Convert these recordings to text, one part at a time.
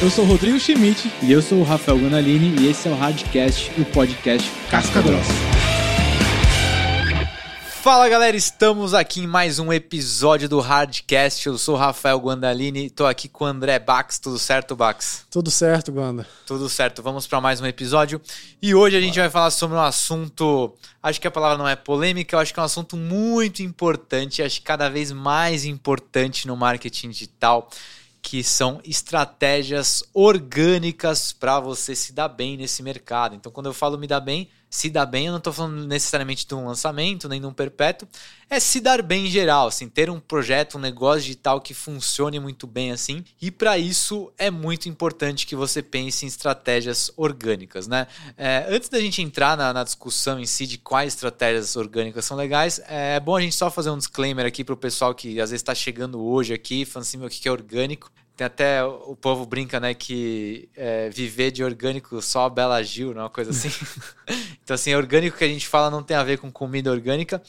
Eu sou o Rodrigo Schmidt. E eu sou o Rafael Gonalini e esse é o Hardcast, o podcast Casca Grossa. Fala galera, estamos aqui em mais um episódio do Hardcast. Eu sou o Rafael Guandalini, estou aqui com o André Bax. Tudo certo, Bax? Tudo certo, Guanda. Tudo certo. Vamos para mais um episódio. E hoje a gente vai falar sobre um assunto. Acho que a palavra não é polêmica, eu acho que é um assunto muito importante, acho que cada vez mais importante no marketing digital que são estratégias orgânicas para você se dar bem nesse mercado. Então, quando eu falo me dar bem, se dar bem, eu não estou falando necessariamente de um lançamento, nem de um perpétuo, é se dar bem em geral, assim, ter um projeto, um negócio digital que funcione muito bem assim. E para isso é muito importante que você pense em estratégias orgânicas, né? É, antes da gente entrar na, na, discussão em si de quais estratégias orgânicas são legais, é bom a gente só fazer um disclaimer aqui para o pessoal que às vezes está chegando hoje aqui, falando assim, o que é orgânico. Tem até o povo brinca, né, que é, viver de orgânico só a Bela Gil, não é uma coisa assim. então, assim, orgânico que a gente fala não tem a ver com comida orgânica,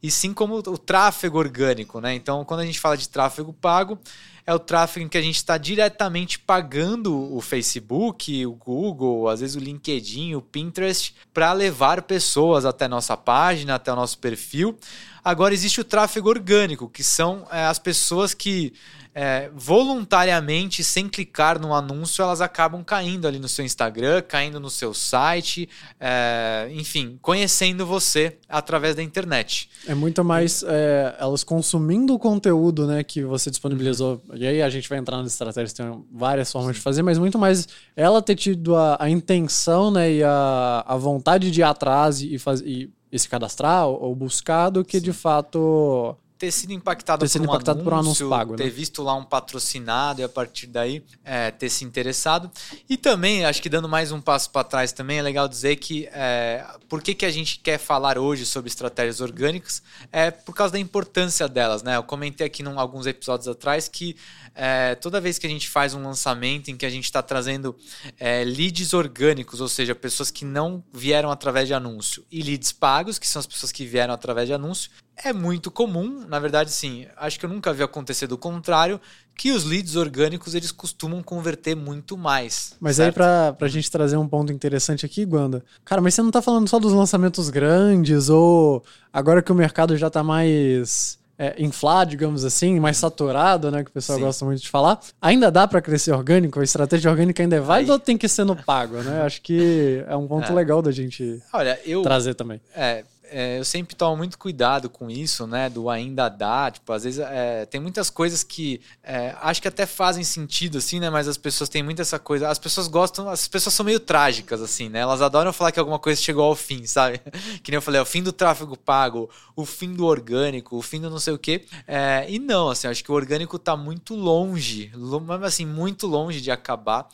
e sim como o tráfego orgânico, né? Então, quando a gente fala de tráfego pago, é o tráfego em que a gente está diretamente pagando o Facebook, o Google, às vezes o LinkedIn, o Pinterest, para levar pessoas até nossa página, até o nosso perfil. Agora existe o tráfego orgânico, que são é, as pessoas que é, voluntariamente, sem clicar no anúncio, elas acabam caindo ali no seu Instagram, caindo no seu site, é, enfim, conhecendo você através da internet. É muito mais é, elas consumindo o conteúdo né, que você disponibilizou. E aí a gente vai entrar nas estratégias, tem várias formas de fazer, mas muito mais ela ter tido a, a intenção né, e a, a vontade de ir atrás e, faz, e, e se cadastrar ou buscar do que Sim. de fato ter sido impactado, ter sido por, um impactado anúncio, por um anúncio pago, ter né? visto lá um patrocinado e a partir daí é, ter se interessado. E também, acho que dando mais um passo para trás também, é legal dizer que é, por que, que a gente quer falar hoje sobre estratégias orgânicas é por causa da importância delas, né? Eu comentei aqui em alguns episódios atrás que é, toda vez que a gente faz um lançamento em que a gente está trazendo é, leads orgânicos, ou seja, pessoas que não vieram através de anúncio, e leads pagos, que são as pessoas que vieram através de anúncio, é muito comum, na verdade, sim. Acho que eu nunca vi acontecer do contrário, que os leads orgânicos eles costumam converter muito mais. Mas certo? aí, pra, pra gente trazer um ponto interessante aqui, Guanda, cara, mas você não tá falando só dos lançamentos grandes ou agora que o mercado já tá mais é, inflar, digamos assim, mais saturado, né? Que o pessoal Sim. gosta muito de falar. Ainda dá para crescer orgânico? A estratégia orgânica ainda é válida ou tem que ser no pago, né? Acho que é um ponto é. legal da gente Olha, eu, trazer também. É, é, eu sempre tomo muito cuidado com isso, né? Do ainda dá. Tipo, às vezes é, tem muitas coisas que é, acho que até fazem sentido, assim, né? Mas as pessoas têm muito essa coisa. As pessoas gostam, as pessoas são meio trágicas, assim, né? Elas adoram falar que alguma coisa chegou ao fim, sabe? que nem eu falei, o fim do tráfego pago, o fim do orgânico, o fim do não sei o quê. É, e não, assim, acho que o orgânico tá muito longe, assim, muito longe de acabar.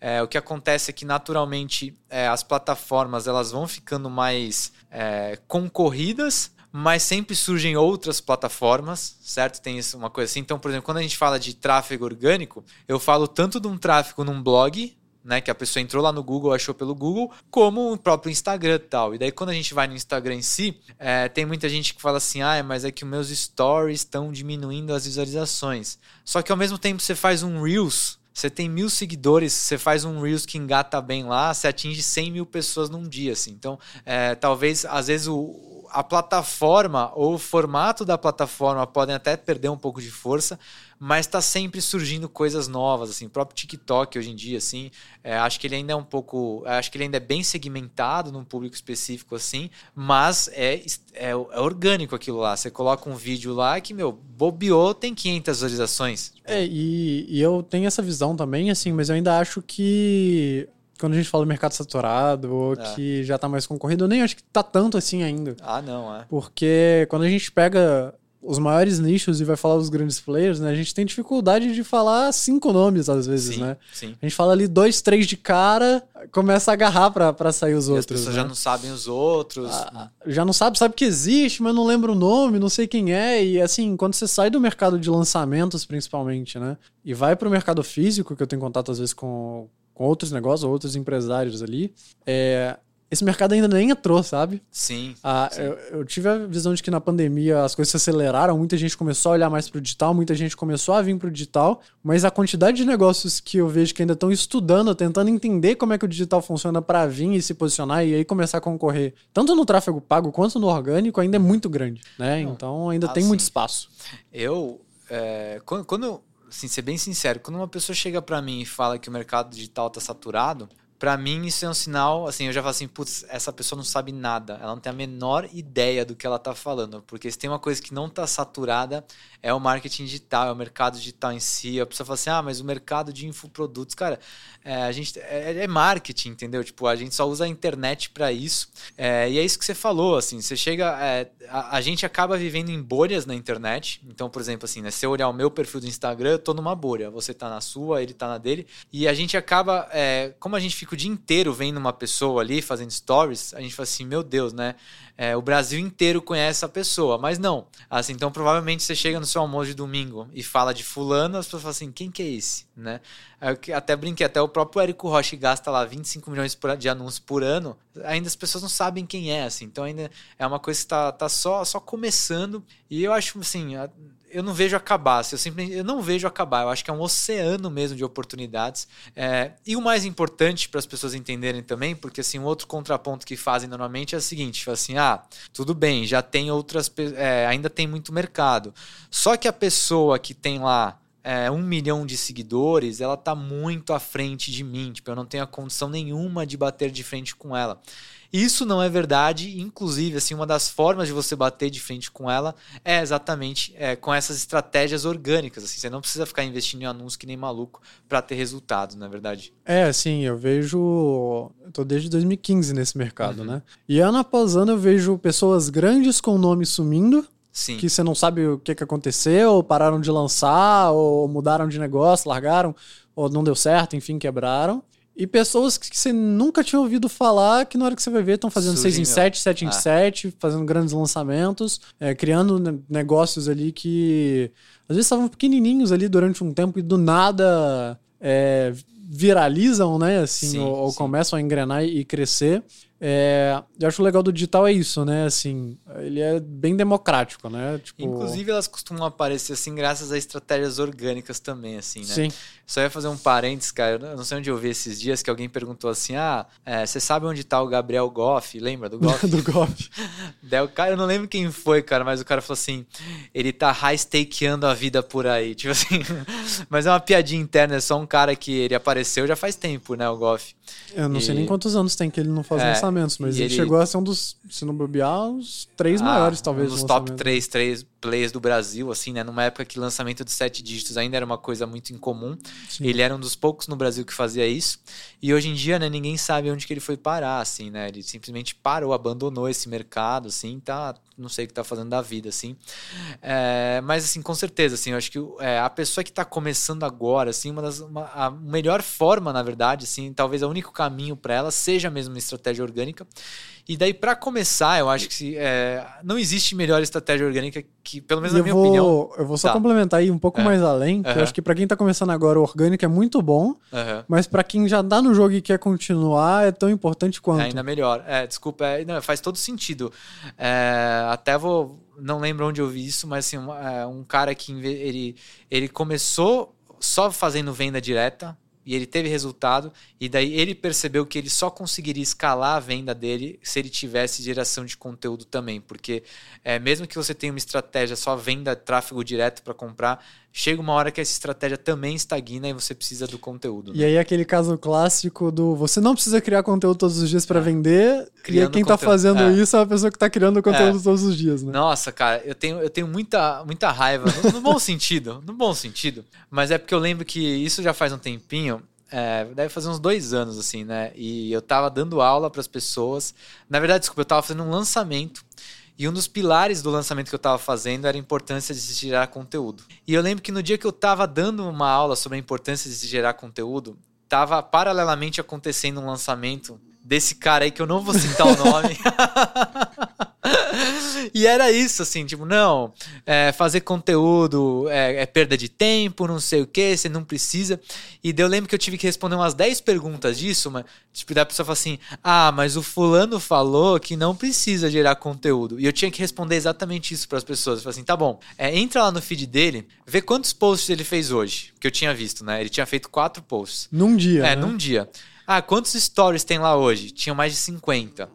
É, o que acontece é que naturalmente é, as plataformas elas vão ficando mais é, concorridas, mas sempre surgem outras plataformas, certo? Tem isso, uma coisa assim. Então, por exemplo, quando a gente fala de tráfego orgânico, eu falo tanto de um tráfego num blog, né, que a pessoa entrou lá no Google, achou pelo Google, como o próprio Instagram e tal. E daí, quando a gente vai no Instagram em si, é, tem muita gente que fala assim: ah, mas é que os meus stories estão diminuindo as visualizações. Só que ao mesmo tempo você faz um Reels você tem mil seguidores, você faz um Reels que engata bem lá, você atinge 100 mil pessoas num dia, assim. Então, é, talvez, às vezes, o, a plataforma ou o formato da plataforma podem até perder um pouco de força, mas está sempre surgindo coisas novas, assim, o próprio TikTok hoje em dia, assim, é, acho que ele ainda é um pouco, acho que ele ainda é bem segmentado num público específico, assim, mas é, é, é orgânico aquilo lá, você coloca um vídeo lá que, meu, bobeou, tem 500 visualizações. É, e, e eu tenho essa visão também, assim, mas eu ainda acho que quando a gente fala mercado saturado ou é. que já tá mais concorrido, eu nem acho que tá tanto assim ainda. Ah, não, é. Porque quando a gente pega os maiores nichos e vai falar os grandes players, né? A gente tem dificuldade de falar cinco nomes às vezes, sim, né? Sim. A gente fala ali dois, três de cara, começa a agarrar pra, pra sair os e outros. As pessoas né? já não sabem os outros. Ah, já não sabe, sabe que existe, mas não lembra o nome, não sei quem é. E assim, quando você sai do mercado de lançamentos, principalmente, né? E vai pro mercado físico, que eu tenho contato às vezes com, com outros negócios, outros empresários ali, é, esse mercado ainda nem entrou, sabe? Sim. Ah, sim. eu, eu tive a visão de que na pandemia as coisas se aceleraram, muita gente começou a olhar mais pro digital, muita gente começou a vir pro digital, mas a quantidade de negócios que eu vejo que ainda estão estudando, tentando entender como é que o digital funciona para vir e se posicionar e aí começar a concorrer, tanto no tráfego pago quanto no orgânico, ainda é muito grande, né? Então ainda Ah, tem sim. muito espaço. Eu, é, quando, quando, assim, ser bem sincero, quando uma pessoa chega pra mim e fala que o mercado digital tá saturado, pra mim isso é um sinal, assim, eu já falo assim, putz, essa pessoa não sabe nada, ela não tem a menor ideia do que ela tá falando, porque se tem uma coisa que não tá saturada, é o marketing digital, é o mercado digital em si. A pessoa fala assim, ah, mas o mercado de infoprodutos, cara, é, a gente é, é marketing, entendeu? Tipo, a gente só usa a internet para isso. É, e é isso que você falou, assim, você chega, é, a, a, gente acaba vivendo em bolhas na internet. Então, por exemplo, assim, né, se eu olhar o meu perfil do Instagram, eu tô numa bolha. Você tá na sua, ele tá na dele. E a gente acaba, é, como a gente fica o dia inteiro vendo uma pessoa ali fazendo stories, a gente fala assim, meu Deus, né? É, o Brasil inteiro conhece essa pessoa, mas não. Assim, então provavelmente você chega no seu almoço de domingo e fala de fulano, as pessoas falam assim, quem que é esse, né? Eu até brinquei, até o próprio Érico Rocha gasta lá 25 milhões de anúncios por ano, ainda as pessoas não sabem quem é, assim. Então ainda é uma coisa que está tá só, só começando e eu acho, assim, eu não vejo acabar, assim, eu simplesmente eu não vejo acabar. Eu acho que é um oceano mesmo de oportunidades. É, e o mais importante para as pessoas entenderem também, porque assim, um outro contraponto que fazem normalmente é o seguinte: assim, ah, tudo bem, já tem outras, é, ainda tem muito mercado. Só que a pessoa que tem lá é, um milhão de seguidores, ela tá muito à frente de mim. Tipo, eu não tenho a condição nenhuma de bater de frente com ela. Isso não é verdade, inclusive, assim, uma das formas de você bater de frente com ela é exatamente é, com essas estratégias orgânicas. Assim, você não precisa ficar investindo em anúncio que nem maluco para ter resultados, na é verdade. É, assim, eu vejo. Eu tô desde 2015 nesse mercado, uhum. né? E ano após ano eu vejo pessoas grandes com nome sumindo. Sim. Que você não sabe o que, que aconteceu, pararam de lançar, ou mudaram de negócio, largaram, ou não deu certo, enfim, quebraram. E pessoas que você nunca tinha ouvido falar, que na hora que você vai ver estão fazendo 6 em 7, 7 em 7, fazendo grandes lançamentos, é, criando negócios ali que às vezes estavam pequenininhos ali durante um tempo e do nada é, viralizam, né? Assim, sim, ou, ou sim. começam a engrenar e crescer. É, eu acho legal do digital é isso, né? Assim, ele é bem democrático, né? Tipo... Inclusive, elas costumam aparecer assim graças a estratégias orgânicas também, assim, né? Sim. Só ia fazer um parênteses, cara. Eu não sei onde eu vi esses dias que alguém perguntou assim: ah, é, você sabe onde tá o Gabriel Goff? Lembra do Goff? do Goff. Daí o cara, eu não lembro quem foi, cara, mas o cara falou assim: ele tá high-stakeando a vida por aí. Tipo assim, mas é uma piadinha interna, é só um cara que ele apareceu já faz tempo, né, o Goff. Eu não E- sei nem quantos anos tem que ele não faz É, lançamentos, mas ele, ele- chegou a ser um dos, se não bobear, os três Ah, maiores, talvez. Um dos do top lançamento. 3, 3 players do Brasil, assim, né? Numa época que lançamento de sete dígitos ainda era uma coisa muito incomum. Sim. Ele era um dos poucos no Brasil que fazia isso. E hoje em dia, né, ninguém sabe onde que ele foi parar, assim, né? Ele simplesmente parou, abandonou esse mercado, assim, tá. Não sei o que tá fazendo da vida, assim. É, mas, assim, com certeza, assim, eu acho que é, a pessoa que tá começando agora, assim, uma das. Uma, a melhor forma, na verdade, assim, talvez o único caminho para ela seja mesmo uma estratégia orgânica. E daí, para começar, eu acho que é, não existe melhor estratégia orgânica que, pelo menos E na minha vou, opinião. eu vou só Tá. complementar aí um pouco É. mais além, que eu acho que pra quem tá começando agora o orgânico é muito bom, mas pra quem já tá no jogo e quer continuar é tão importante quanto. É ainda melhor. É, desculpa, é, não, faz todo sentido. É, até vou. Não lembro onde eu vi isso, mas assim, um, é, um cara que ele, ele começou só fazendo venda direta. E ele teve resultado, e daí ele percebeu que ele só conseguiria escalar a venda dele se ele tivesse geração de conteúdo também. Porque é, mesmo que você tenha uma estratégia só venda tráfego direto para comprar, chega uma hora que essa estratégia também estagna e você precisa do conteúdo. E né? aí aquele caso clássico do você não precisa criar conteúdo todos os dias vender, e aí É. Criando quem tá conteúdo. fazendo É. isso é a pessoa que tá criando conteúdo todos os dias, né? Nossa, cara, eu tenho, eu tenho muita, muita raiva, no, no bom sentido, no bom sentido. Mas é porque eu lembro que isso já faz um tempinho, é, deve fazer uns dois anos, assim, né? E eu tava dando aula para as pessoas. Na verdade, desculpa, eu tava fazendo um lançamento. E um dos pilares do lançamento que eu estava fazendo era a importância de se gerar conteúdo. E eu lembro que no dia que eu estava dando uma aula sobre a importância de se gerar conteúdo, estava paralelamente acontecendo um lançamento desse cara aí que eu não vou citar o nome. e era isso, assim, tipo, não, é, fazer conteúdo é, é, perda de tempo, não sei o que, você não precisa. E daí eu lembro que eu tive que responder umas 10 perguntas disso, mas, tipo, da pessoa fala assim, ah, mas o fulano falou que não precisa gerar conteúdo. E eu tinha que responder exatamente isso para as pessoas. Eu falei assim, tá bom, é, entra lá no feed dele, vê quantos posts ele fez hoje, que eu tinha visto, né? Ele tinha feito quatro posts. Num dia. É, né? num dia. Ah, quantos stories tem lá hoje? Tinha mais de 50.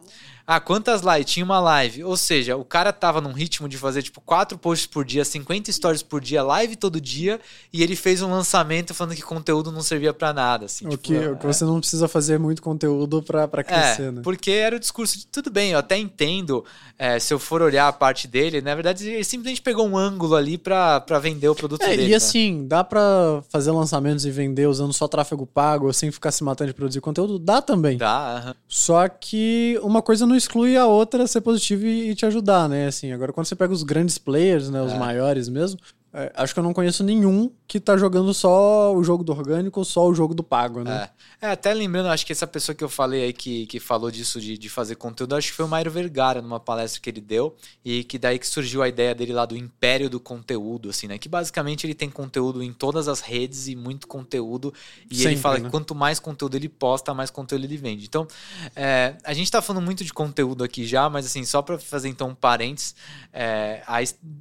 Ah, quantas lives? Tinha uma live. Ou seja, o cara tava num ritmo de fazer, tipo, quatro posts por dia, 50 stories por dia, live todo dia, e ele fez um lançamento falando que conteúdo não servia para nada, assim. O, tipo, que, o que é. você não precisa fazer muito conteúdo pra, pra crescer, É, né? porque era o discurso de tudo bem, eu até entendo é, se eu for olhar a parte dele, na verdade ele simplesmente pegou um ângulo ali pra, pra vender o produto É, dele. e né? assim, dá pra fazer lançamentos e vender usando só tráfego pago, sem ficar se matando de produzir conteúdo? Dá também. Tá, aham. Só que uma coisa não exclui a outra ser positiva e e te ajudar, né? Assim, agora quando você pega os grandes players, né, os É. maiores mesmo, é, acho que eu não conheço nenhum que tá jogando só o jogo do orgânico ou só o jogo do pago, né? É. É, até lembrando, acho que essa pessoa que eu falei aí que, que falou disso de, de fazer conteúdo, acho que foi o Mairo Vergara, numa palestra que ele deu, e que daí que surgiu a ideia dele lá do império do conteúdo, assim, né? Que basicamente ele tem conteúdo em todas as redes e muito conteúdo, e ele Sempre, fala né? que quanto mais conteúdo ele posta, mais conteúdo ele vende. Então, é, a gente tá falando muito de conteúdo aqui já, mas assim, só para fazer então um parênteses, é, a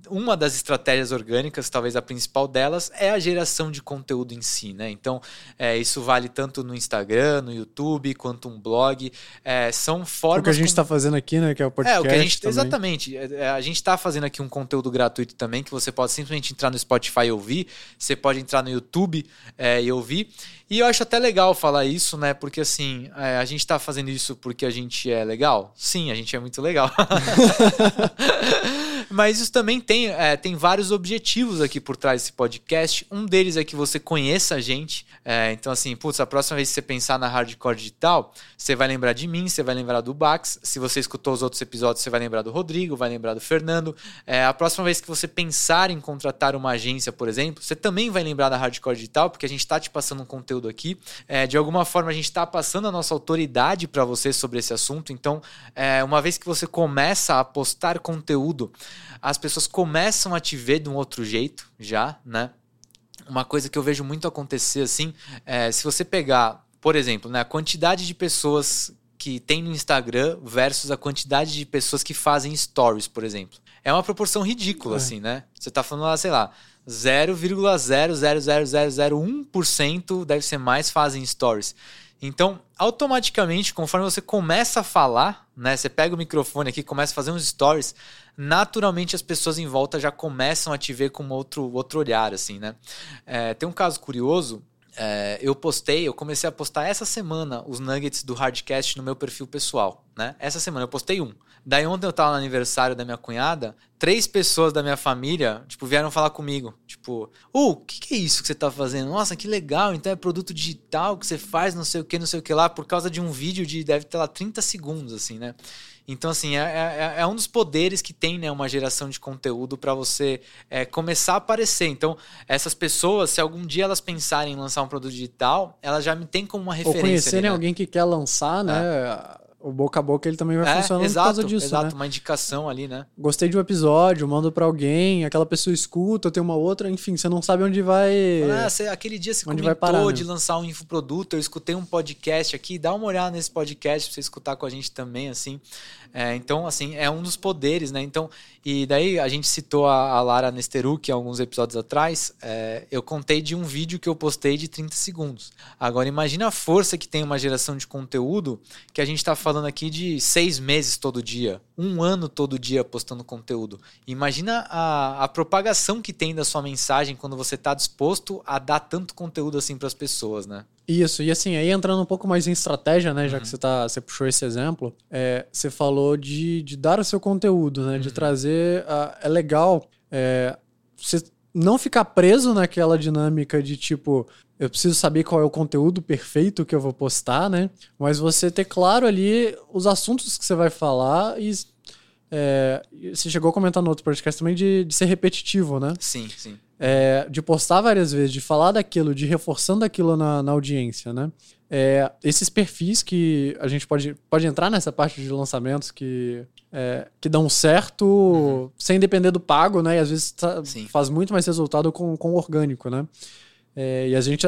uma das estratégias orgânicas, talvez a principal delas, é a geração de conteúdo em si, né? Então, é, isso vale tanto no Instagram, no YouTube, quanto um blog. É, são formas. o que a gente como- tá fazendo aqui, né, que é o podcast é, o que a gente. também. Exatamente. É, é, A gente está fazendo aqui um conteúdo gratuito também, que você pode simplesmente entrar no Spotify e ouvir. Você pode entrar no YouTube é, e ouvir. E eu acho até legal falar isso, né? Porque assim, é, a gente está fazendo isso porque a gente é legal? Sim, a gente é muito legal. Mas isso também tem, é, tem vários objetivos aqui por trás desse podcast. Um deles é que você conheça a gente. É, então, assim, putz, a próxima vez que você pensar na hardcore digital, você vai lembrar de mim, você vai lembrar do Bax. Se você escutou os outros episódios, você vai lembrar do Rodrigo, vai lembrar do Fernando. É, a próxima vez que você pensar em contratar uma agência, por exemplo, você também vai lembrar da hardcore digital, porque a gente está te passando um conteúdo aqui. É, de alguma forma, a gente está passando a nossa autoridade para você sobre esse assunto. Então, é, uma vez que você começa a postar conteúdo, as pessoas começam a te ver de um outro jeito já, né? Uma coisa que eu vejo muito acontecer assim, é, se você pegar, por exemplo, né, a quantidade de pessoas que tem no Instagram versus a quantidade de pessoas que fazem stories, por exemplo. É uma proporção ridícula, É. assim, né? Você tá falando lá, sei lá, 0,00001% deve ser mais fazem stories. Então, automaticamente, conforme você começa a falar, né? Você pega o microfone aqui, começa a fazer uns stories, naturalmente as pessoas em volta já começam a te ver com outro, outro olhar, assim, né? É, tem um caso curioso. é, eu postei, eu comecei a postar essa semana os nuggets do Hardcast no meu perfil pessoal, né? Essa semana eu postei um. Daí ontem eu tava no aniversário da minha cunhada, três pessoas da minha família, tipo, vieram falar comigo. Tipo, uh, o que, que é isso que você tá fazendo? Nossa, que legal, então é produto digital que você faz, não sei o que, não sei o que lá, por causa de um vídeo de, deve ter lá 30 segundos, assim, né? Então, assim, é, é, é um dos poderes que tem, né, uma geração de conteúdo para você é, começar a aparecer. Então, essas pessoas, se algum dia elas pensarem em lançar um produto digital, elas já me têm como uma Ou referência. conhecerem ali, né? alguém que quer lançar, né? O boca a boca ele também vai É, funcionando exato, por causa disso, exato, né? uma indicação ali, né? Gostei de um episódio, mando pra alguém, aquela pessoa escuta, tem uma outra, enfim, você não sabe onde vai. Ah, você- aquele dia você Onde comentou vai parar, né? de lançar um infoproduto, eu escutei um podcast aqui, dá uma olhada nesse podcast pra você escutar com a gente também, assim. É, então, assim, é um dos poderes, né? Então, e daí a gente citou a, a Lara Nesteruk alguns episódios atrás, é, eu contei de um vídeo que eu postei de 30 segundos. Agora, imagina a força que tem uma geração de conteúdo que a gente tá falando aqui de seis meses todo dia, um ano todo dia postando conteúdo. Imagina a, a propagação que tem da sua mensagem quando você tá disposto a dar tanto conteúdo assim para as pessoas, né? Isso, e assim, aí entrando um pouco mais em estratégia, né? Já Uhum. que você, tá, você puxou esse exemplo, é, você falou de, de dar o seu conteúdo, né? De Uhum. trazer. a- é legal é, você não ficar preso naquela dinâmica de tipo, eu preciso saber qual é o conteúdo perfeito que eu vou postar, né? Mas você ter claro ali os assuntos que você vai falar e. é, você chegou a comentar no outro podcast também de, de ser repetitivo, né? Sim, sim. é, de postar várias vezes, de falar daquilo, de reforçando aquilo na, na audiência, né? É, esses perfis que a gente pode, pode entrar nessa parte de lançamentos que, é, que dão certo uhum. sem depender do pago, né? E às vezes tá, faz muito mais resultado com, com o orgânico, né? É, e a gente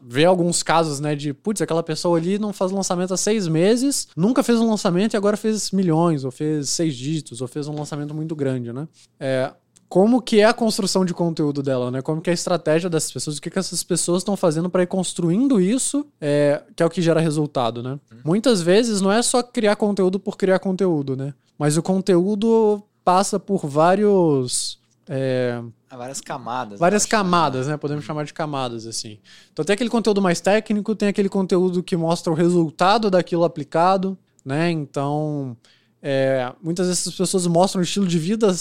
vê alguns casos, né, de putz, aquela pessoa ali não faz lançamento há seis meses, nunca fez um lançamento e agora fez milhões, ou fez seis dígitos, ou fez um lançamento muito grande, né? É, como que é a construção de conteúdo dela, né? Como que é a estratégia dessas pessoas, o que, que essas pessoas estão fazendo para ir construindo isso, é, que é o que gera resultado, né? Uhum. Muitas vezes não é só criar conteúdo por criar conteúdo, né? Mas o conteúdo passa por vários é, várias camadas. Várias né? camadas, né? Podemos chamar de camadas, assim. Então tem aquele conteúdo mais técnico, tem aquele conteúdo que mostra o resultado daquilo aplicado, né? Então, é, muitas dessas pessoas mostram o estilo de vida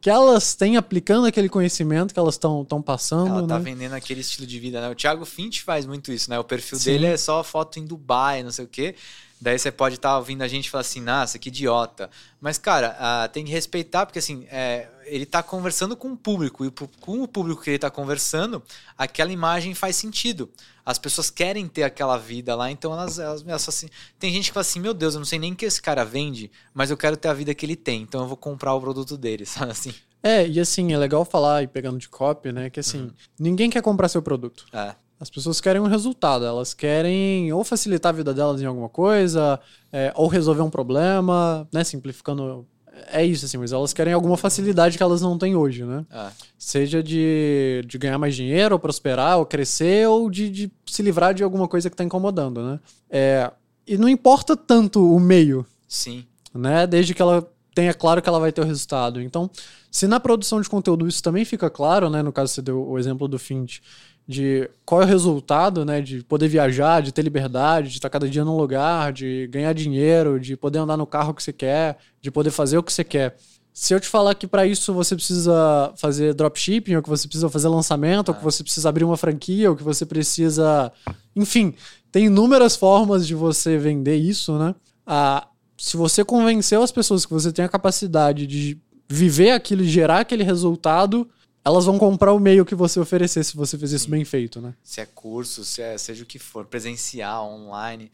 que elas têm aplicando aquele conhecimento que elas estão passando. Ela tá né? vendendo aquele estilo de vida, né? O Thiago Finch faz muito isso, né? O perfil Sim. dele é só foto em Dubai, não sei o quê. Daí você pode estar tá ouvindo a gente falar assim, nossa, que idiota. Mas, cara, uh, tem que respeitar, porque assim, é, ele está conversando com o público, e com o público que ele está conversando, aquela imagem faz sentido. As pessoas querem ter aquela vida lá, então elas, elas, elas assim. Tem gente que fala assim, meu Deus, eu não sei nem o que esse cara vende, mas eu quero ter a vida que ele tem, então eu vou comprar o produto dele, sabe assim? É, e assim, é legal falar, e pegando de copy, né, que assim, uhum. ninguém quer comprar seu produto. É. As pessoas querem um resultado, elas querem ou facilitar a vida delas em alguma coisa, é, ou resolver um problema, né? Simplificando. É isso, assim, mas elas querem alguma facilidade que elas não têm hoje, né? É. Seja de, de ganhar mais dinheiro, ou prosperar, ou crescer, ou de, de se livrar de alguma coisa que está incomodando, né? É, e não importa tanto o meio. Sim. Né? Desde que ela tenha claro que ela vai ter o resultado. Então, se na produção de conteúdo isso também fica claro, né? No caso, você deu o exemplo do Fint de qual é o resultado, né, de poder viajar, de ter liberdade, de estar cada dia num lugar, de ganhar dinheiro, de poder andar no carro que você quer, de poder fazer o que você quer. Se eu te falar que para isso você precisa fazer dropshipping, ou que você precisa fazer lançamento, ou que você precisa abrir uma franquia, ou que você precisa, enfim, tem inúmeras formas de você vender isso, né? Ah, se você convenceu as pessoas que você tem a capacidade de viver aquilo e gerar aquele resultado, elas vão comprar o meio que você oferecer se você fizer isso bem feito, né? Se é curso, se é seja o que for, presencial, online.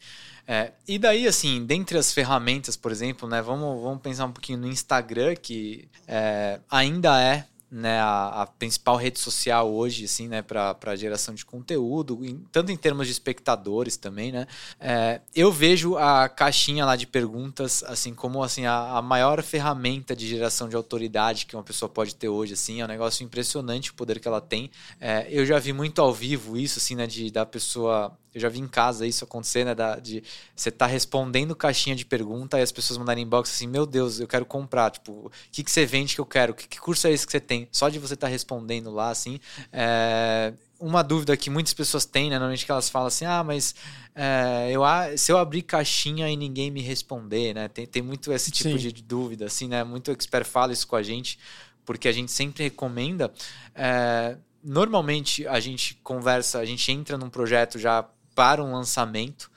É, e daí, assim, dentre as ferramentas, por exemplo, né, vamos, vamos pensar um pouquinho no Instagram, que é, ainda é né, a, a, principal rede social hoje, assim, né, para geração de conteúdo, em, tanto em termos de espectadores também, né. É, eu vejo a caixinha lá de perguntas, assim, como assim a, a, maior ferramenta de geração de autoridade que uma pessoa pode ter hoje, assim, é um negócio impressionante o poder que ela tem. É, eu já vi muito ao vivo isso, assim, né, de da pessoa eu já vi em casa isso acontecer, né? Da, de você tá respondendo caixinha de pergunta e as pessoas mandarem inbox assim: Meu Deus, eu quero comprar. Tipo, o que, que você vende que eu quero? Que, que curso é esse que você tem? Só de você estar tá respondendo lá, assim. É, uma dúvida que muitas pessoas têm, né? Normalmente que elas falam assim: Ah, mas é, eu, se eu abrir caixinha e ninguém me responder, né? Tem, tem muito esse tipo de dúvida, assim, né? Muito expert fala isso com a gente, porque a gente sempre recomenda. É, normalmente a gente conversa, a gente entra num projeto já para um lançamento.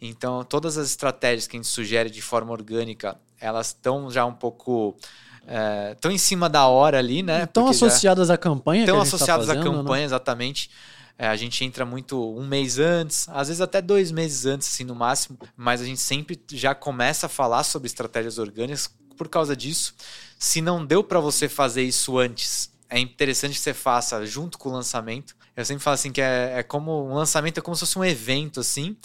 Então, todas as estratégias que a gente sugere de forma orgânica, elas estão já um pouco estão é, em cima da hora ali, né? Estão associadas à campanha. Estão tá associadas tá fazendo, à campanha, né? exatamente. É, a gente entra muito um mês antes, às vezes até dois meses antes, assim, no máximo, mas a gente sempre já começa a falar sobre estratégias orgânicas por causa disso. Se não deu para você fazer isso antes, é interessante que você faça junto com o lançamento, eu sempre falo assim que é, é como um lançamento é como se fosse um evento, assim.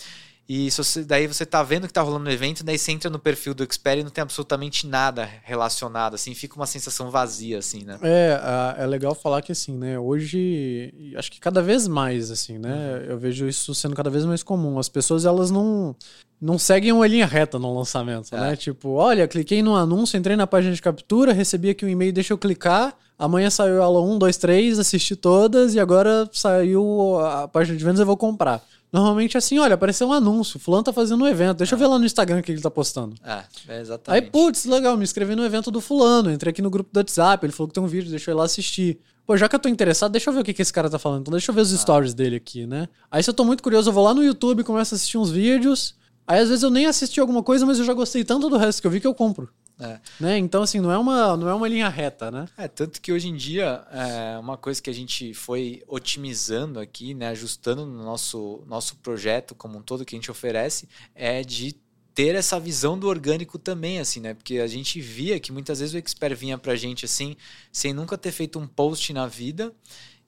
E você, daí você tá vendo que tá rolando no evento, daí você entra no perfil do Expert e não tem absolutamente nada relacionado, assim, fica uma sensação vazia, assim, né? É, é legal falar que, assim, né, hoje, acho que cada vez mais, assim, né, uhum. eu vejo isso sendo cada vez mais comum. As pessoas, elas não, não seguem uma linha reta no lançamento, é. né? Tipo, olha, cliquei no anúncio, entrei na página de captura, recebi aqui um e-mail, deixa eu clicar, Amanhã saiu a aula 1, 2, 3, assisti todas e agora saiu a página de vendas eu vou comprar. Normalmente é assim, olha, apareceu um anúncio, fulano tá fazendo um evento, deixa é. eu ver lá no Instagram o que ele tá postando. É, é exatamente. Aí, putz, legal, me inscrevi no evento do fulano, entrei aqui no grupo do WhatsApp, ele falou que tem um vídeo, deixa eu ir lá assistir. Pô, já que eu tô interessado, deixa eu ver o que, que esse cara tá falando, então deixa eu ver os ah. stories dele aqui, né? Aí se eu tô muito curioso, eu vou lá no YouTube, começo a assistir uns vídeos, aí às vezes eu nem assisti alguma coisa, mas eu já gostei tanto do resto que eu vi que eu compro. É. Né? Então, assim, não é, uma, não é uma linha reta, né? É, tanto que hoje em dia, é uma coisa que a gente foi otimizando aqui, né, ajustando no nosso, nosso projeto como um todo que a gente oferece, é de ter essa visão do orgânico também, assim, né? Porque a gente via que muitas vezes o expert vinha pra gente assim, sem nunca ter feito um post na vida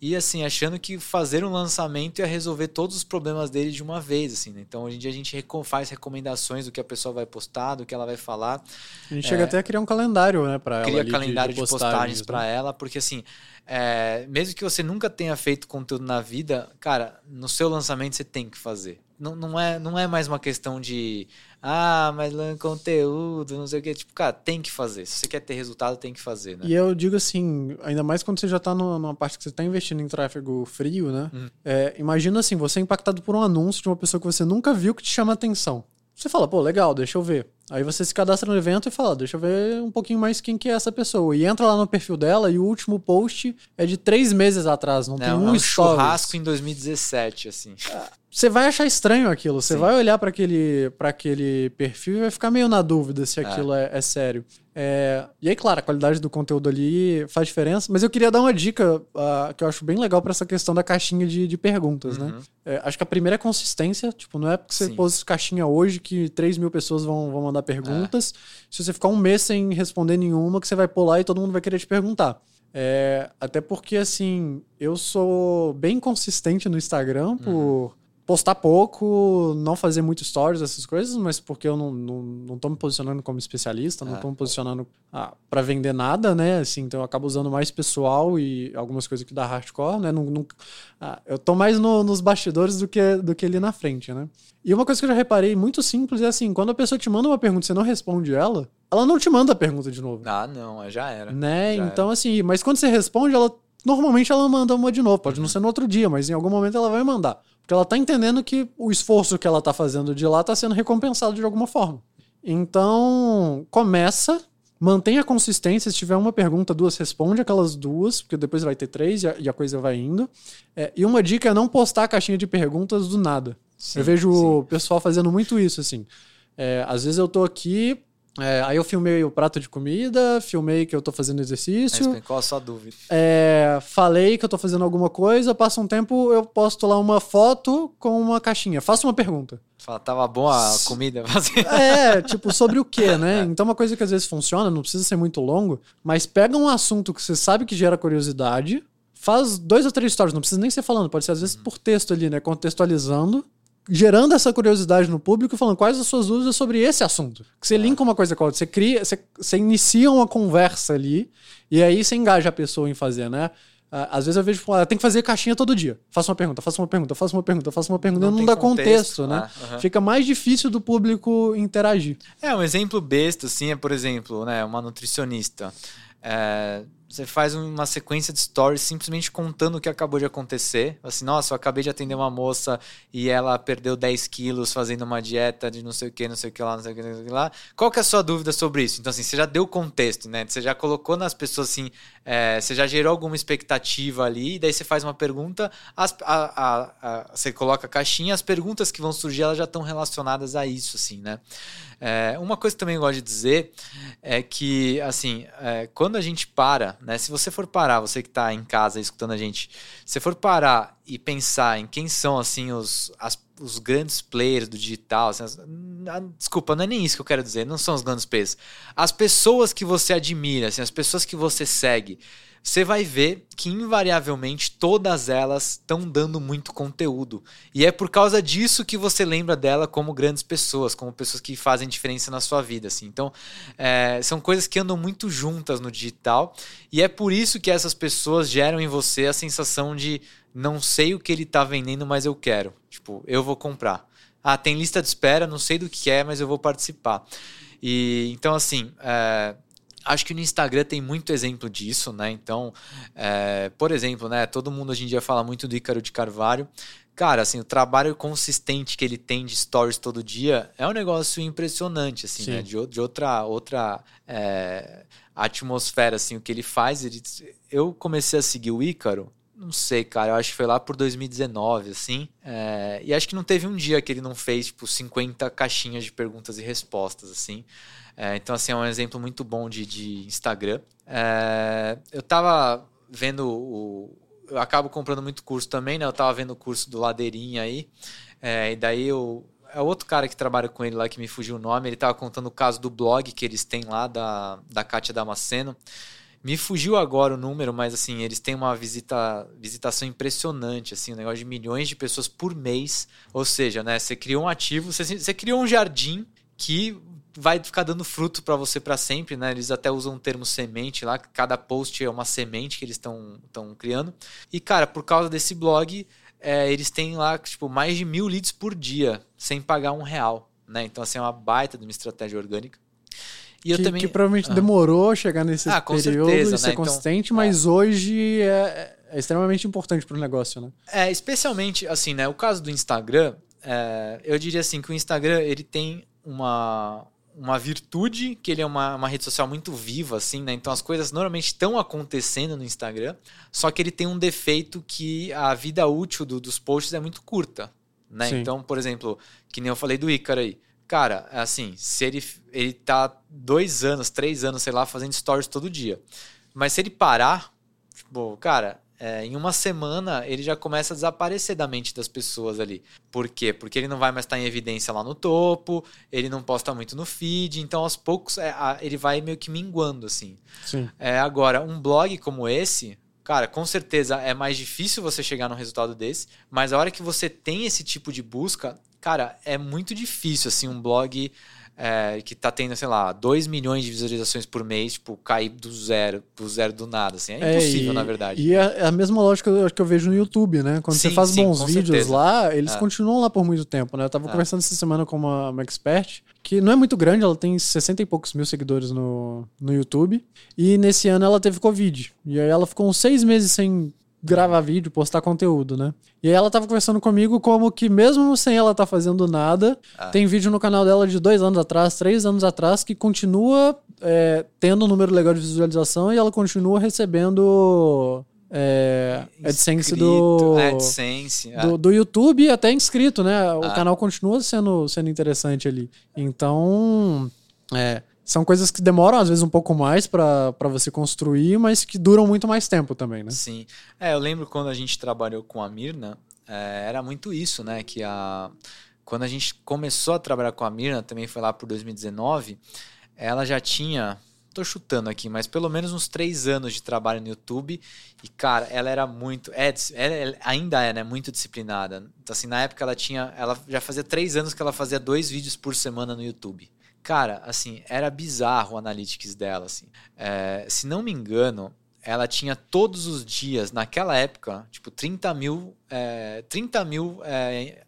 e assim achando que fazer um lançamento ia resolver todos os problemas dele de uma vez assim né? então hoje em dia a gente faz recomendações do que a pessoa vai postar do que ela vai falar a gente é, chega até a criar um calendário né para ela cria calendário de, de postagens, postagens para né? ela porque assim é, mesmo que você nunca tenha feito conteúdo na vida cara no seu lançamento você tem que fazer não, não, é, não é mais uma questão de ah, mas conteúdo, não sei o que. Tipo, cara, tem que fazer. Se você quer ter resultado, tem que fazer, né? E eu digo assim, ainda mais quando você já tá numa parte que você tá investindo em tráfego frio, né? Hum. É, imagina assim, você é impactado por um anúncio de uma pessoa que você nunca viu que te chama atenção. Você fala, pô, legal, deixa eu ver. Aí você se cadastra no evento e fala, deixa eu ver um pouquinho mais quem que é essa pessoa. E entra lá no perfil dela e o último post é de três meses atrás, não, não tem um, é um churrasco em 2017, assim. Você vai achar estranho aquilo, você vai olhar para aquele, aquele perfil e vai ficar meio na dúvida se é. aquilo é, é, é sério. É, e aí, claro, a qualidade do conteúdo ali faz diferença, mas eu queria dar uma dica uh, que eu acho bem legal para essa questão da caixinha de, de perguntas, né? uhum. né? Acho que a primeira é consistência, tipo, não é porque você Sim. pôs caixinha hoje que 3 mil pessoas vão, vão mandar perguntas. É. Se você ficar um mês sem responder nenhuma, que você vai pular e todo mundo vai querer te perguntar. É, até porque, assim, eu sou bem consistente no Instagram por uhum postar pouco, não fazer muito stories, essas coisas, mas porque eu não, não, não tô me posicionando como especialista, não é. tô me posicionando ah, para vender nada, né? Assim, então eu acabo usando mais pessoal e algumas coisas que dá hardcore, né? Não, não ah, eu tô mais no, nos bastidores do que, do que ali na frente, né? E uma coisa que eu já reparei muito simples é assim, quando a pessoa te manda uma pergunta e você não responde ela, ela não te manda a pergunta de novo. Ah, não, já era. Né? Já então, era. assim, mas quando você responde, ela normalmente ela manda uma de novo. Pode não ser no outro dia, mas em algum momento ela vai mandar. Porque ela tá entendendo que o esforço que ela tá fazendo de lá tá sendo recompensado de alguma forma. Então, começa, mantém a consistência. Se tiver uma pergunta, duas, responde aquelas duas, porque depois vai ter três e a, e a coisa vai indo. É, e uma dica é não postar a caixinha de perguntas do nada. Sim, eu vejo sim. o pessoal fazendo muito isso, assim. É, às vezes eu tô aqui, é, aí eu filmei o prato de comida, filmei que eu tô fazendo exercício. Mas qual a sua dúvida? É, falei que eu tô fazendo alguma coisa, passa um tempo, eu posto lá uma foto com uma caixinha. Faço uma pergunta. Fala, tava bom a comida? é, tipo, sobre o quê, né? Então, uma coisa que às vezes funciona, não precisa ser muito longo, mas pega um assunto que você sabe que gera curiosidade, faz dois ou três stories, não precisa nem ser falando, pode ser às vezes por texto ali, né? Contextualizando gerando essa curiosidade no público, falando quais as suas dúvidas sobre esse assunto. Que você linka uma coisa com a outra, você cria, você, você inicia uma conversa ali, e aí você engaja a pessoa em fazer, né? Às vezes eu vejo, ah, tem que fazer caixinha todo dia. Faça uma pergunta, faça uma pergunta, faça uma pergunta, faça uma pergunta. Não, não dá contexto, contexto né? Ah, uhum. Fica mais difícil do público interagir. É, um exemplo besta, assim, é, por exemplo, né, uma nutricionista. É, você faz uma sequência de stories simplesmente contando o que acabou de acontecer. Assim, nossa, eu acabei de atender uma moça e ela perdeu 10 quilos fazendo uma dieta de não sei o que, não sei o que lá, não sei o que, não sei o que lá. Qual que é a sua dúvida sobre isso? Então, assim, você já deu contexto, né? Você já colocou nas pessoas, assim, é, você já gerou alguma expectativa ali, e daí você faz uma pergunta, as, a, a, a, você coloca a caixinha, as perguntas que vão surgir, elas já estão relacionadas a isso, assim, né? É, uma coisa que também eu gosto de dizer é que, assim, é, quando a gente para, né? Se você for parar, você que está em casa escutando a gente, se for parar e pensar em quem são, assim, os, as, os grandes players do digital, assim, as, desculpa, não é nem isso que eu quero dizer, não são os grandes players. As pessoas que você admira, assim, as pessoas que você segue, você vai ver que invariavelmente todas elas estão dando muito conteúdo. E é por causa disso que você lembra dela como grandes pessoas, como pessoas que fazem diferença na sua vida. Assim. Então, é, são coisas que andam muito juntas no digital. E é por isso que essas pessoas geram em você a sensação de não sei o que ele está vendendo, mas eu quero. Tipo, eu vou comprar. Ah, tem lista de espera, não sei do que é, mas eu vou participar. E então, assim. É, acho que no Instagram tem muito exemplo disso, né? Então, é, por exemplo, né? Todo mundo hoje em dia fala muito do Ícaro de Carvalho. Cara, assim, o trabalho consistente que ele tem de stories todo dia é um negócio impressionante, assim, Sim. né? De, de outra, outra é, atmosfera, assim, o que ele faz. Ele, eu comecei a seguir o Ícaro não sei, cara, eu acho que foi lá por 2019, assim. É, e acho que não teve um dia que ele não fez, tipo, 50 caixinhas de perguntas e respostas, assim. É, então, assim, é um exemplo muito bom de, de Instagram. É, eu tava vendo o. Eu acabo comprando muito curso também, né? Eu tava vendo o curso do Ladeirinha aí. É, e daí eu. É outro cara que trabalha com ele lá que me fugiu o nome. Ele tava contando o caso do blog que eles têm lá da, da Kátia Damasceno. Me fugiu agora o número, mas assim, eles têm uma visita, visitação impressionante, assim, um negócio de milhões de pessoas por mês. Ou seja, né, você criou um ativo, você, você criou um jardim que vai ficar dando fruto para você para sempre, né? Eles até usam o termo semente lá, cada post é uma semente que eles estão criando. E, cara, por causa desse blog, é, eles têm lá, tipo, mais de mil leads por dia, sem pagar um real, né? Então, assim, é uma baita de uma estratégia orgânica. E que, também... que provavelmente ah. demorou chegar nesse ah, período certeza, e ser né? Consistente, então, mas é. hoje é, é, extremamente importante para o negócio, né? É, especialmente, assim, né? O caso do Instagram, é, eu diria assim que o Instagram, ele tem uma, uma virtude, que ele é uma, uma rede social muito viva, assim, né? Então as coisas normalmente estão acontecendo no Instagram, só que ele tem um defeito que a vida útil do, dos posts é muito curta, né? Então, por exemplo, que nem eu falei do Ícaro aí, Cara, é assim, se ele, ele tá dois anos, três anos, sei lá, fazendo stories todo dia. Mas se ele parar, tipo, cara, é, em uma semana ele já começa a desaparecer da mente das pessoas ali. Por quê? Porque ele não vai mais estar em evidência lá no topo, ele não posta muito no feed, então aos poucos é, a, ele vai meio que minguando, assim. Sim. É, agora, um blog como esse, cara, com certeza é mais difícil você chegar num resultado desse, mas a hora que você tem esse tipo de busca, cara, é muito difícil, assim, um blog é, que tá tendo, sei lá, 2 milhões de visualizações por mês, tipo, cair do zero, do zero do nada, assim. É, é impossível, e, na verdade. E é, é a mesma lógica que eu vejo no YouTube, né? Quando sim, você faz sim, bons vídeos certeza. lá, eles é. continuam lá por muito tempo, né? Eu tava é. conversando essa semana com uma, uma expert, que não é muito grande, ela tem 60 e poucos mil seguidores no, no YouTube, e nesse ano ela teve Covid. E aí ela ficou uns seis meses sem gravar vídeo, postar conteúdo, né? E aí ela tava conversando comigo como que mesmo sem ela estar tá fazendo nada, ah. tem vídeo no canal dela de dois anos atrás, três anos atrás, que continua é, tendo um número legal de visualização e ela continua recebendo é, AdSense do, AdSense, do, do, YouTube até inscrito, né? O ah. canal continua sendo, sendo interessante ali. Então, é, são coisas que demoram, às vezes, um pouco mais para você construir, mas que duram muito mais tempo também, né? Sim. É, eu lembro quando a gente trabalhou com a Mirna, é, era muito isso, né? Que a, quando a gente começou a trabalhar com a Mirna, também foi lá por 2019, ela já tinha, tô chutando aqui, mas pelo menos uns três anos de trabalho no YouTube. E, cara, ela era muito. É, ela ainda é, né? Muito disciplinada. Então, assim, na época ela tinha. Ela já fazia três anos que ela fazia dois vídeos por semana no YouTube. Cara, assim, era bizarro o analytics dela, assim. É, se não me engano, ela tinha todos os dias, naquela época, tipo, 30 mil, é, 30 mil é,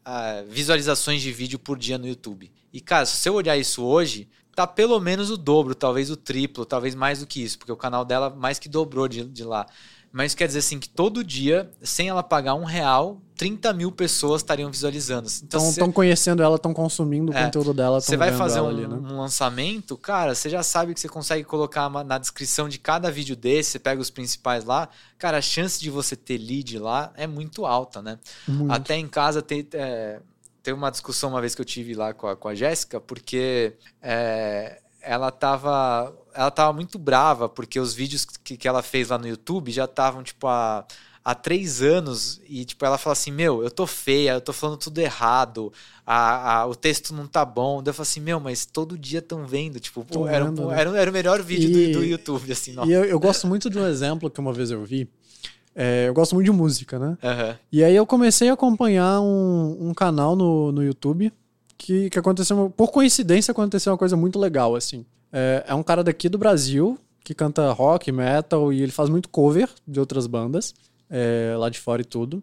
visualizações de vídeo por dia no YouTube. E, cara, se você olhar isso hoje, tá pelo menos o dobro, talvez o triplo, talvez mais do que isso, porque o canal dela mais que dobrou de, de lá. Mas quer dizer assim que todo dia, sem ela pagar um real, 30 mil pessoas estariam visualizando. Então estão você... conhecendo ela, estão consumindo o é, conteúdo dela. Você vai fazer um, ali, né? um, lançamento, cara, você já sabe que você consegue colocar na descrição de cada vídeo desse, você pega os principais lá, cara, a chance de você ter lead lá é muito alta, né? Muito. Até em casa tem. É, tem uma discussão uma vez que eu tive lá com a, com a Jéssica, porque é, ela tava ela tava muito brava porque os vídeos que, que ela fez lá no YouTube já estavam tipo há, há três anos e tipo ela fala assim meu eu tô feia eu tô falando tudo errado a, a o texto não tá bom eu falo assim meu mas todo dia estão vendo tipo pô, era, vendo, né? era, era, o melhor vídeo e, do, do, YouTube assim e eu, eu gosto muito de um exemplo que uma vez eu vi é, eu gosto muito de música, né? Uhum. E aí eu comecei a acompanhar um, um canal no, no YouTube que, que aconteceu, por coincidência, aconteceu uma coisa muito legal, assim. É, é um cara daqui do Brasil que canta rock, metal e ele faz muito cover de outras bandas, é, lá de fora e tudo.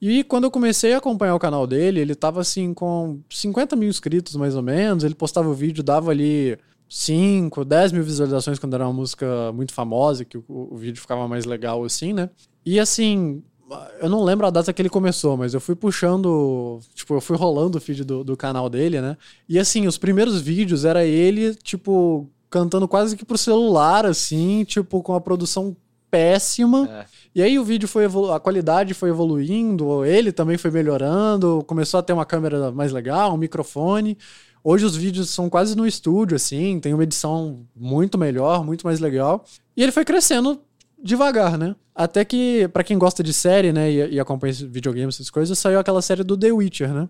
E quando eu comecei a acompanhar o canal dele, ele tava assim com 50 mil inscritos mais ou menos. Ele postava o vídeo, dava ali 5, 10 mil visualizações quando era uma música muito famosa, que o, o vídeo ficava mais legal assim, né? E assim, eu não lembro a data que ele começou, mas eu fui puxando. Tipo, eu fui rolando o feed do, do canal dele, né? E assim, os primeiros vídeos era ele, tipo, cantando quase que pro celular, assim, tipo, com a produção péssima. É. E aí o vídeo foi evolu- a qualidade foi evoluindo, ele também foi melhorando, começou a ter uma câmera mais legal, um microfone. Hoje os vídeos são quase no estúdio, assim, tem uma edição muito melhor, muito mais legal. E ele foi crescendo devagar, né? Até que, pra quem gosta de série, né, e, e acompanha videogames, essas coisas, saiu aquela série do The Witcher, né?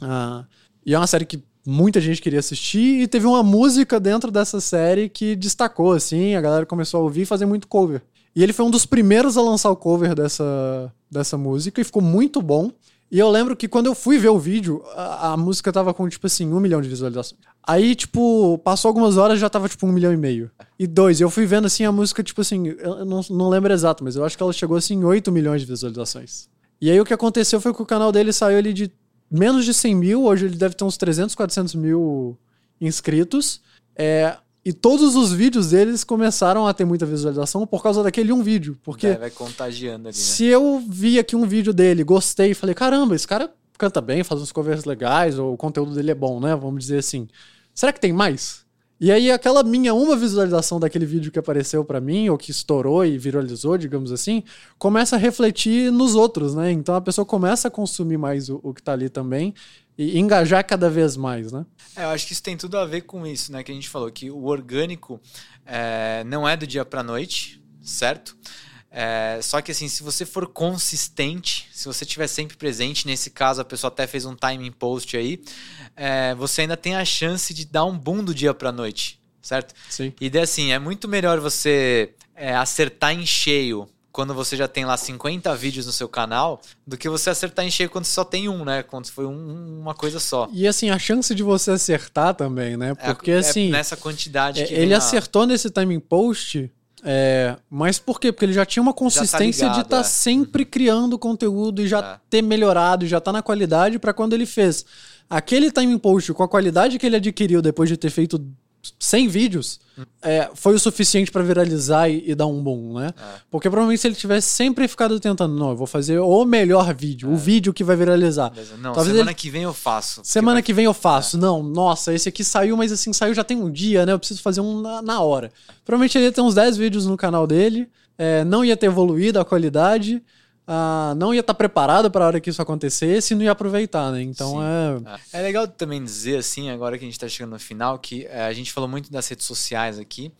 Ah, e é uma série que muita gente queria assistir e teve uma música dentro dessa série que destacou, assim, a galera começou a ouvir e fazer muito cover. E ele foi um dos primeiros a lançar o cover dessa, dessa música e ficou muito bom. E eu lembro que quando eu fui ver o vídeo, a, a música tava com, tipo assim, um milhão de visualizações. Aí, tipo, passou algumas horas já tava, tipo, um milhão e meio. E dois, eu fui vendo, assim, a música, tipo assim, eu não, não lembro exato, mas eu acho que ela chegou, assim, em 8 milhões de visualizações. E aí o que aconteceu foi que o canal dele saiu ali de menos de 100 mil, hoje ele deve ter uns 300, 400 mil inscritos. É, e todos os vídeos deles começaram a ter muita visualização por causa daquele um vídeo. Porque Vai, vai contagiando ali, né? se eu vi aqui um vídeo dele, gostei e falei, caramba, esse cara canta bem, faz uns covers legais, ou o conteúdo dele é bom, né? Vamos dizer assim. Será que tem mais? E aí, aquela minha uma visualização daquele vídeo que apareceu pra mim, ou que estourou e viralizou, digamos assim, começa a refletir nos outros, né? Então a pessoa começa a consumir mais o, o que tá ali também e engajar cada vez mais, né? É, eu acho que isso tem tudo a ver com isso, né? Que a gente falou que o orgânico é, não é do dia para noite, certo? É, só que assim, se você for consistente, se você estiver sempre presente, nesse caso a pessoa até fez um timing post aí, é, você ainda tem a chance de dar um boom do dia para noite, certo? Sim. E daí assim, é muito melhor você é, acertar em cheio quando você já tem lá 50 vídeos no seu canal, do que você acertar em cheio quando você só tem um, né? Quando foi um- uma coisa só. E assim, a chance de você acertar também, né? É, Porque é assim. nessa quantidade É, que ele a- acertou nesse timing post, é, mas por quê? Porque ele já tinha uma consistência de ligado, estar é. sempre criando conteúdo e já É. ter melhorado, já tá na qualidade pra quando ele fez aquele timing post com a qualidade que ele adquiriu depois de ter feito 100 vídeos, Hum. é, foi o suficiente pra viralizar e, e dar um boom, né? É. Porque provavelmente se ele tivesse sempre ficado tentando, não, eu vou fazer o melhor vídeo, o vídeo que vai viralizar. Beleza. Não, Talvez semana ele- que vem eu faço. Semana vai- que vem eu faço. Não, nossa, esse aqui saiu, mas assim, saiu já tem um dia, né? Eu preciso fazer um na, na hora. Provavelmente ele ia ter uns 10 vídeos no canal dele, é, não ia ter evoluído a qualidade, ah, não ia estar preparado para a hora que isso acontecesse e não ia aproveitar, né? Então Sim. é. É legal também dizer, assim, agora que a gente está chegando no final, que é, a gente falou muito das redes sociais aqui.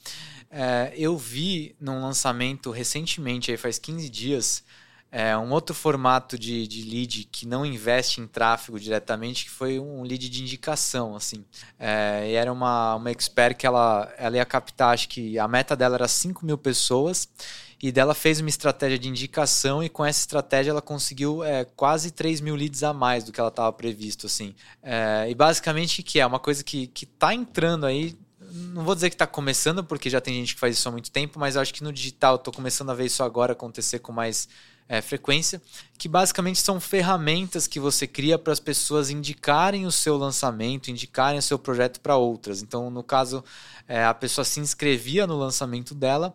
É, eu vi num lançamento recentemente, aí faz 15 dias, é, um outro formato de, de lead que não investe em tráfego diretamente, que foi um lead de indicação, assim. É, e era uma, uma expert que ela, ela ia captar, acho que a meta dela era 5 mil pessoas, e dela fez uma estratégia de indicação e com essa estratégia ela conseguiu é, quase 3 mil leads a mais do que ela estava previsto, assim. É, e basicamente que é? Uma coisa que, que tá entrando aí, não vou dizer que está começando, porque já tem gente que faz isso há muito tempo, mas acho que no digital tô começando a ver isso agora acontecer com mais é, frequência, que basicamente são ferramentas que você cria para as pessoas indicarem o seu lançamento, indicarem o seu projeto para outras. Então, no caso, é, a pessoa se inscrevia no lançamento dela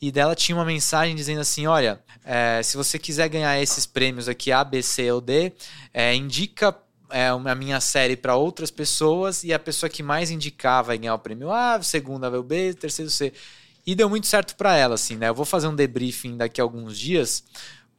e dela tinha uma mensagem dizendo assim: olha, é, se você quiser ganhar esses prêmios aqui A, B, C ou D, é, indica é, a minha série para outras pessoas e a pessoa que mais indicar vai ganhar o prêmio A, segunda vai o B, terceiro C. E deu muito certo para ela, assim, né? Eu vou fazer um debriefing daqui a alguns dias,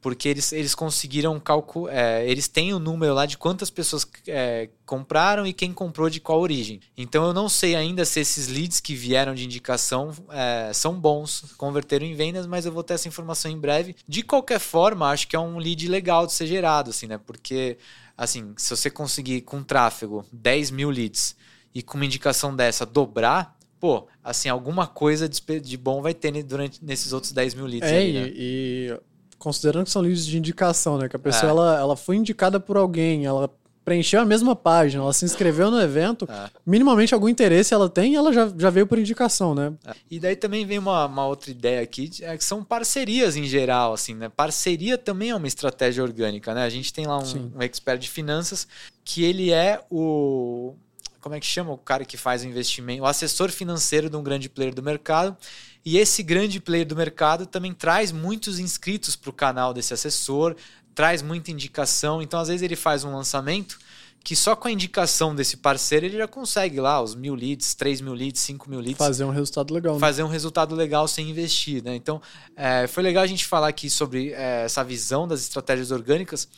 porque eles, eles conseguiram calcular. É, eles têm o número lá de quantas pessoas é, compraram e quem comprou de qual origem. Então eu não sei ainda se esses leads que vieram de indicação é, são bons, converteram em vendas, mas eu vou ter essa informação em breve. De qualquer forma, acho que é um lead legal de ser gerado, assim, né? Porque, assim, se você conseguir com tráfego 10 mil leads e com uma indicação dessa dobrar, pô, assim, alguma coisa de, bom vai ter durante nesses outros 10 mil leads É, aí, né? e considerando que são livros de indicação, né? Que a pessoa É. ela, ela foi indicada por alguém, ela preencheu a mesma página, ela se inscreveu no evento, É. minimamente algum interesse ela tem e ela já, já veio por indicação, né? E daí também vem uma, uma outra ideia aqui, é que são parcerias em geral, assim, né? Parceria também é uma estratégia orgânica, né? A gente tem lá Sim. um, um expert de finanças que ele é o... Como é que chama o cara que faz o investimento? O assessor financeiro de um grande player do mercado. E esse grande player do mercado também traz muitos inscritos para o canal desse assessor, traz muita indicação. Então, às vezes, ele faz um lançamento que só com a indicação desse parceiro ele já consegue lá os mil leads, 3 mil leads, 5 mil leads. Fazer um resultado legal. Né? Fazer um resultado legal sem investir, né? Então, é, foi legal a gente falar aqui sobre é, essa visão das estratégias orgânicas,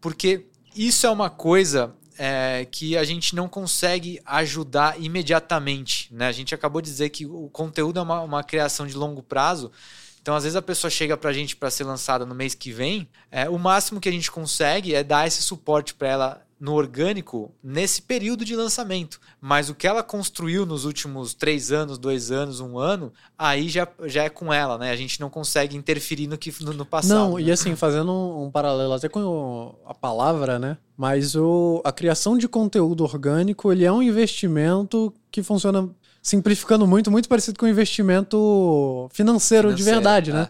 porque isso é uma coisa é, que a gente não consegue ajudar imediatamente. Né? A gente acabou de dizer que o conteúdo é uma, uma criação de longo prazo. Então, às vezes, a pessoa chega para a gente para ser lançada no mês que vem. É, o máximo que a gente consegue é dar esse suporte para ela no orgânico nesse período de lançamento. Mas o que ela construiu nos últimos três anos, dois anos, um ano, aí já, já é com ela, né? A gente não consegue interferir no que no, no passado. Não, né? e assim, fazendo um, um, paralelo até com a palavra, né? Mas o, a criação de conteúdo orgânico, ele é um investimento que funciona simplificando muito, muito parecido com o investimento financeiro, financeiro de verdade, né? é. né?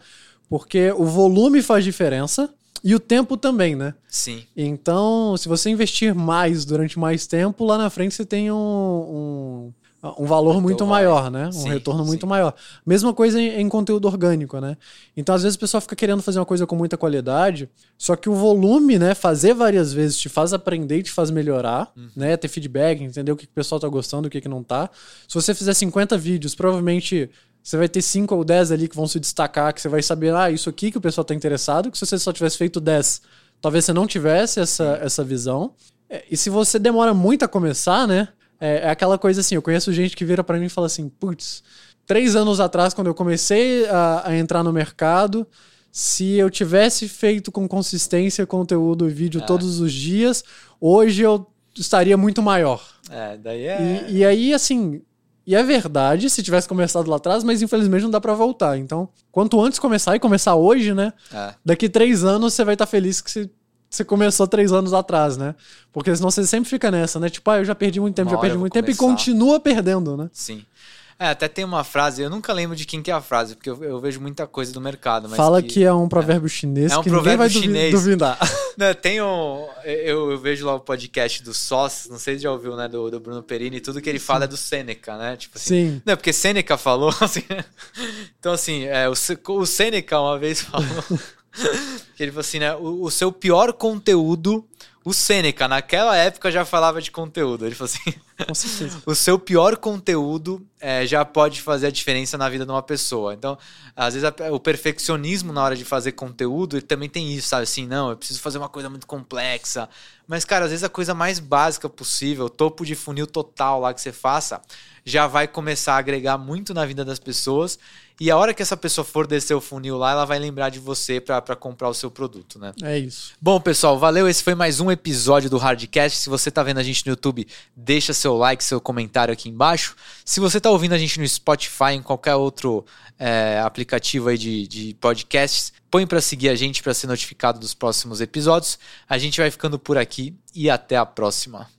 Porque o volume faz diferença e o tempo também, né? Sim. Então, se você investir mais durante mais tempo, lá na frente você tem um, um um valor muito maior, né? Um sim, retorno muito sim. maior. Mesma coisa em, em, conteúdo orgânico, né? Então, às vezes, o pessoal fica querendo fazer uma coisa com muita qualidade, só que o volume, né? Fazer várias vezes te faz aprender e te faz melhorar, uhum. né? Ter feedback, entender o que, que o pessoal tá gostando, o que, que não tá. Se você fizer 50 vídeos, provavelmente você vai ter 5 ou 10 ali que vão se destacar, que você vai saber, ah, isso aqui que o pessoal tá interessado, que se você só tivesse feito 10, talvez você não tivesse essa, essa visão. É, e se você demora muito a começar, né? É, é aquela coisa assim, eu conheço gente que vira para mim e fala assim, putz, três anos atrás, quando eu comecei a, a, entrar no mercado, se eu tivesse feito com consistência conteúdo e vídeo é. todos os dias, hoje eu estaria muito maior. É, daí é. E, e aí, assim, e é verdade se tivesse começado lá atrás, mas infelizmente não dá para voltar. Então, quanto antes começar e começar hoje, né? É. Daqui três anos você vai estar tá feliz que você, você começou três anos atrás, né? Porque senão você sempre fica nessa, né? Tipo, ah, eu já perdi muito tempo, Uma já perdi muito tempo começar. e continua perdendo, né? Sim. É, até tem uma frase, eu nunca lembro de quem que é a frase, porque eu, eu vejo muita coisa do mercado. Fala que, que, é um provérbio é. chinês é um que provérbio ninguém vai chinês. duvidar. Não, tem um, eu, eu, vejo lá o podcast do Sós, não sei se já ouviu, né, do, do Bruno Perini, tudo que ele Sim. fala é do Sêneca, né? Tipo assim, Sim. Não, porque Sêneca falou, assim, então assim, é, o, o Sêneca uma vez falou que ele falou assim, né, o, o seu pior conteúdo o Sêneca, naquela época, já falava de conteúdo. Ele falou assim: Com certeza. o seu pior conteúdo é, já pode fazer a diferença na vida de uma pessoa. Então, às vezes, a, o perfeccionismo na hora de fazer conteúdo, ele também tem isso, sabe? Assim, não, eu preciso fazer uma coisa muito complexa. Mas, cara, às vezes a coisa mais básica possível, topo de funil total lá que você faça, já vai começar a agregar muito na vida das pessoas. E a hora que essa pessoa for descer o funil lá, ela vai lembrar de você para comprar o seu produto, né? É isso. Bom, pessoal, valeu. Esse foi mais um episódio do Hardcast. Se você tá vendo a gente no YouTube, deixa seu like, seu comentário aqui embaixo. Se você tá ouvindo a gente no Spotify, em qualquer outro é, aplicativo aí de, de podcasts, põe para seguir a gente para ser notificado dos próximos episódios. A gente vai ficando por aqui e até a próxima.